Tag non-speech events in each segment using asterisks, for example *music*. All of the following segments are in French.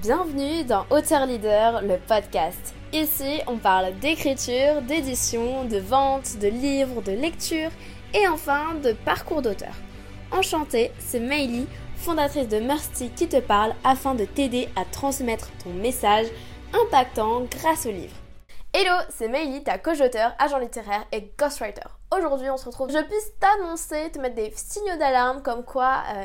Bienvenue dans Auteur Leader, le podcast. Ici, on parle d'écriture, d'édition, de vente, de livres, de lecture et enfin de parcours d'auteur. Enchantée, c'est Meili, fondatrice de Mercy qui te parle afin de t'aider à transmettre ton message impactant grâce au livre. Hello, c'est Meili, ta coach d'auteur, agent littéraire et ghostwriter. Aujourd'hui, on se retrouve. Je puisse t'annoncer, te mettre des signaux d'alarme comme quoi euh,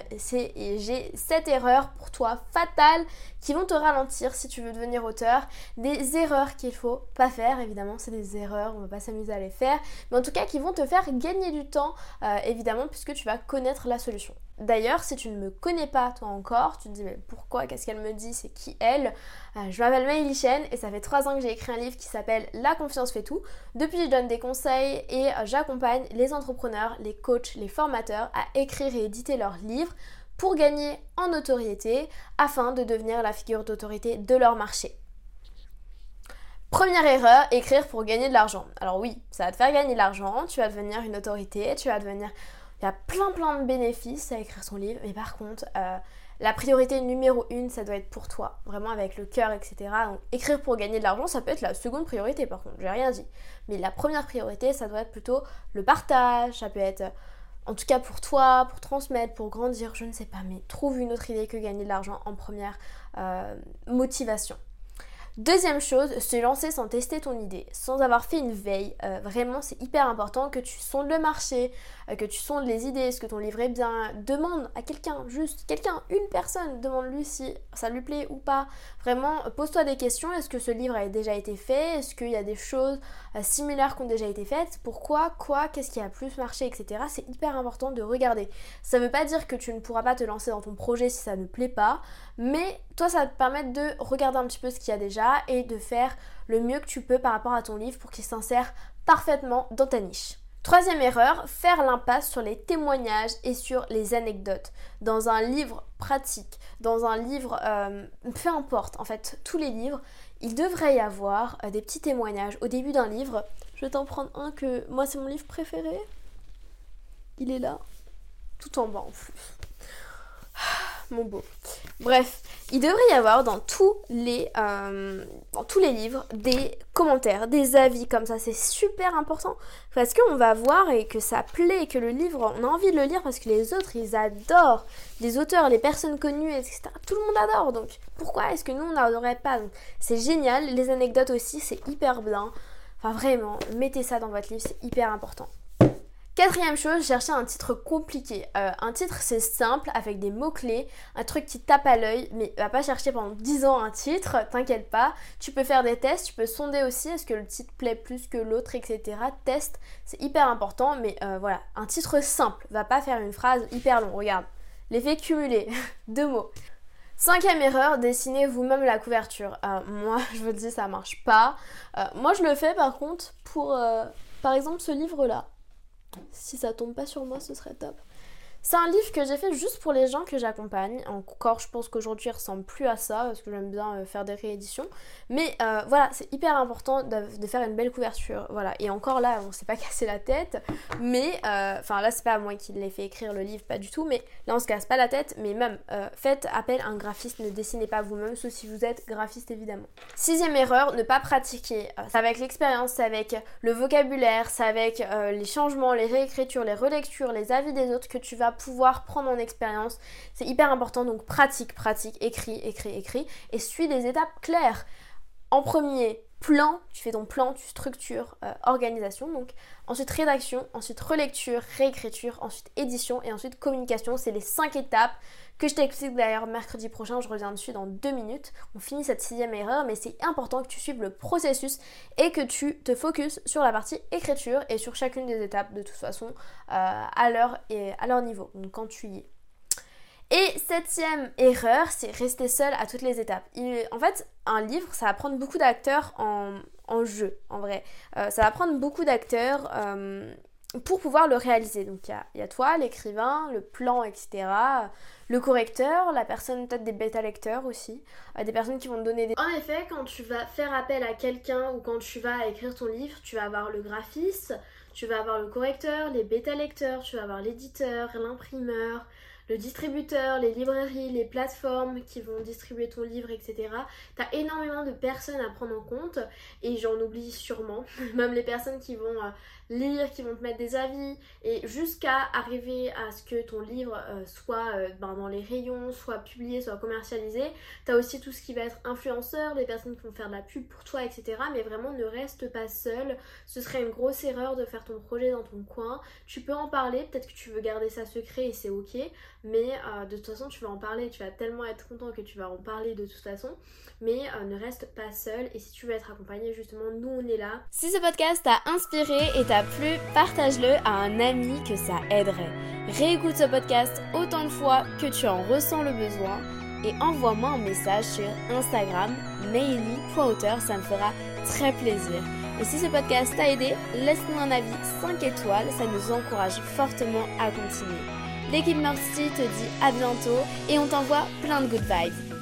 j'ai cette erreur pour toi fatale qui vont te ralentir si tu veux devenir auteur. Des erreurs qu'il faut pas faire, évidemment, c'est des erreurs, on va pas s'amuser à les faire, mais en tout cas qui vont te faire gagner du temps, euh, évidemment, puisque tu vas connaître la solution. D'ailleurs, si tu ne me connais pas toi encore, tu te dis mais pourquoi, qu'est-ce qu'elle me dit, c'est qui elle? Euh, Je m'appelle Maëlie Chen et ça fait trois ans que j'ai écrit un livre qui s'appelle La confiance fait tout. Depuis, je donne des conseils et j'accompagne les entrepreneurs, les coachs, les formateurs à écrire et éditer leurs livres pour gagner en notoriété afin de devenir la figure d'autorité de leur marché. Première erreur, écrire pour gagner de l'argent. Alors oui, ça va te faire gagner de l'argent, tu vas devenir une autorité, tu vas devenir... Il y a plein plein de bénéfices à écrire son livre, mais par contre, euh, la priorité numéro une, ça doit être pour toi, vraiment avec le cœur, etc. Donc écrire pour gagner de l'argent, ça peut être la seconde priorité par contre, j'ai rien dit. Mais la première priorité, ça doit être plutôt le partage, ça peut être en tout cas pour toi, pour transmettre, pour grandir, je ne sais pas, mais trouve une autre idée que gagner de l'argent en première euh, motivation. Deuxième chose, se lancer sans tester ton idée, sans avoir fait une veille. Euh, vraiment, c'est hyper important que tu sondes le marché, euh, que tu sondes les idées, est-ce que ton livre est bien. Demande à quelqu'un, juste quelqu'un, une personne, demande-lui si ça lui plaît ou pas. Vraiment, pose-toi des questions. Est-ce que ce livre a déjà été fait? Est-ce qu'il y a des choses euh, similaires qui ont déjà été faites? Pourquoi? Quoi? Qu'est-ce qui a plus marché? Etc. C'est hyper important de regarder. Ça ne veut pas dire que tu ne pourras pas te lancer dans ton projet si ça ne plaît pas, mais toi, ça va te permettre de regarder un petit peu ce qu'il y a déjà et de faire le mieux que tu peux par rapport à ton livre pour qu'il s'insère parfaitement dans ta niche. Troisième erreur, faire l'impasse sur les témoignages et sur les anecdotes. Dans un livre pratique, dans un livre, euh, peu importe, en fait, tous les livres, il devrait y avoir euh, des petits témoignages au début d'un livre. Je vais t'en prendre un que moi c'est mon livre préféré. Il est là, tout en bas en plus. mon beau. Bref, il devrait y avoir dans tous les, euh, dans tous les livres des commentaires, des avis comme ça. C'est super important parce qu'on va voir et que ça plaît, que le livre, on a envie de le lire parce que les autres, ils adorent. Les auteurs, les personnes connues, etc. Tout le monde adore. Donc pourquoi est-ce que nous, on n'adorerait pas? C'est génial. Les anecdotes aussi, c'est hyper bien. Enfin vraiment, mettez ça dans votre livre, c'est hyper important. Quatrième chose, chercher un titre compliqué. Euh, un titre c'est simple avec des mots-clés, un truc qui tape à l'œil, mais va pas chercher pendant 10 ans un titre, t'inquiète pas. Tu peux faire des tests, tu peux sonder aussi est-ce que le titre plaît plus que l'autre, etc. Test, c'est hyper important, mais euh, voilà, un titre simple, va pas faire une phrase hyper longue. Regarde, l'effet cumulé, *laughs* deux mots. Cinquième erreur, dessinez vous-même la couverture. Euh, moi, *laughs* je vous dis, ça marche pas. moi, je le fais par contre pour, par exemple, ce livre-là. Si ça tombe pas sur moi, ce serait top. C'est un livre que j'ai fait juste pour les gens que j'accompagne. Encore, je pense qu'aujourd'hui, il ressemble plus à ça parce que j'aime bien euh, faire des rééditions. Mais euh, voilà, c'est hyper important de, faire une belle couverture. Voilà. Et encore là, on s'est pas *laughs* cassé la tête. Mais, euh, enfin là, c'est pas moi qui l'ai fait écrire le livre, pas du tout. Mais là, on se casse pas la tête. Mais même, faites appel à un graphiste. Ne dessinez pas vous-même, sauf si vous êtes graphiste évidemment. Sixième erreur, ne pas pratiquer. c'est avec l'expérience, c'est avec le vocabulaire, c'est avec les changements, les réécritures, les relectures, les avis des autres que tu vas pouvoir prendre en expérience. C'est hyper important, donc pratique, pratique, écris, écris, écris, et suis des étapes claires. En premier, plan, tu fais ton plan, tu structures, euh, organisation, donc ensuite rédaction, ensuite relecture, réécriture, ensuite édition et ensuite communication. C'est les cinq étapes que je t'explique d'ailleurs mercredi prochain, je reviens dessus dans deux minutes. On finit cette sixième erreur, mais c'est important que tu suives le processus et que tu te focuses sur la partie écriture et sur chacune des étapes de toute façon euh, à leur à leur niveau. Donc quand tu y es. Et septième erreur, c'est rester seul à toutes les étapes. en fait, un livre, ça va prendre beaucoup d'acteurs en, jeu, en vrai. Euh, ça va prendre beaucoup d'acteurs euh, pour pouvoir le réaliser. Donc il y a, toi, l'écrivain, le plan, etc. Le correcteur, la personne, peut-être des bêta-lecteurs aussi. Euh, des personnes qui vont te donner des... En effet, quand tu vas faire appel à quelqu'un ou quand tu vas écrire ton livre, tu vas avoir le graphiste, tu vas avoir le correcteur, les bêta-lecteurs, tu vas avoir l'éditeur, l'imprimeur, le distributeur, les librairies, les plateformes qui vont distribuer ton livre, etc. T'as énormément de personnes à prendre en compte et j'en oublie sûrement, *laughs* même les personnes qui vont euh, lire, qui vont te mettre des avis et jusqu'à arriver à ce que ton livre euh, soit euh, ben, dans les rayons, soit publié, soit commercialisé. T'as aussi tout ce qui va être influenceur, les personnes qui vont faire de la pub pour toi, etc. Mais vraiment ne reste pas seul. Ce serait une grosse erreur de faire ton projet dans ton coin. Tu peux en parler, peut-être que tu veux garder ça secret et c'est ok, mais euh, de toute façon tu vas en parler, tu vas tellement être content que tu vas en parler de toute façon. Mais ne reste pas seul et si tu veux être accompagné, justement, nous on est là. Si ce podcast t'a inspiré et t'a plu, partage-le à un ami que ça aiderait. Réécoute ce podcast autant de fois que tu en ressens le besoin et envoie-moi un message sur Instagram, maily.auteur, ça me fera très plaisir. Et si ce podcast t'a aidé, laisse-nous un avis 5 étoiles, ça nous encourage fortement à continuer. L'équipe Mercy te dit à bientôt et on t'envoie plein de good vibes.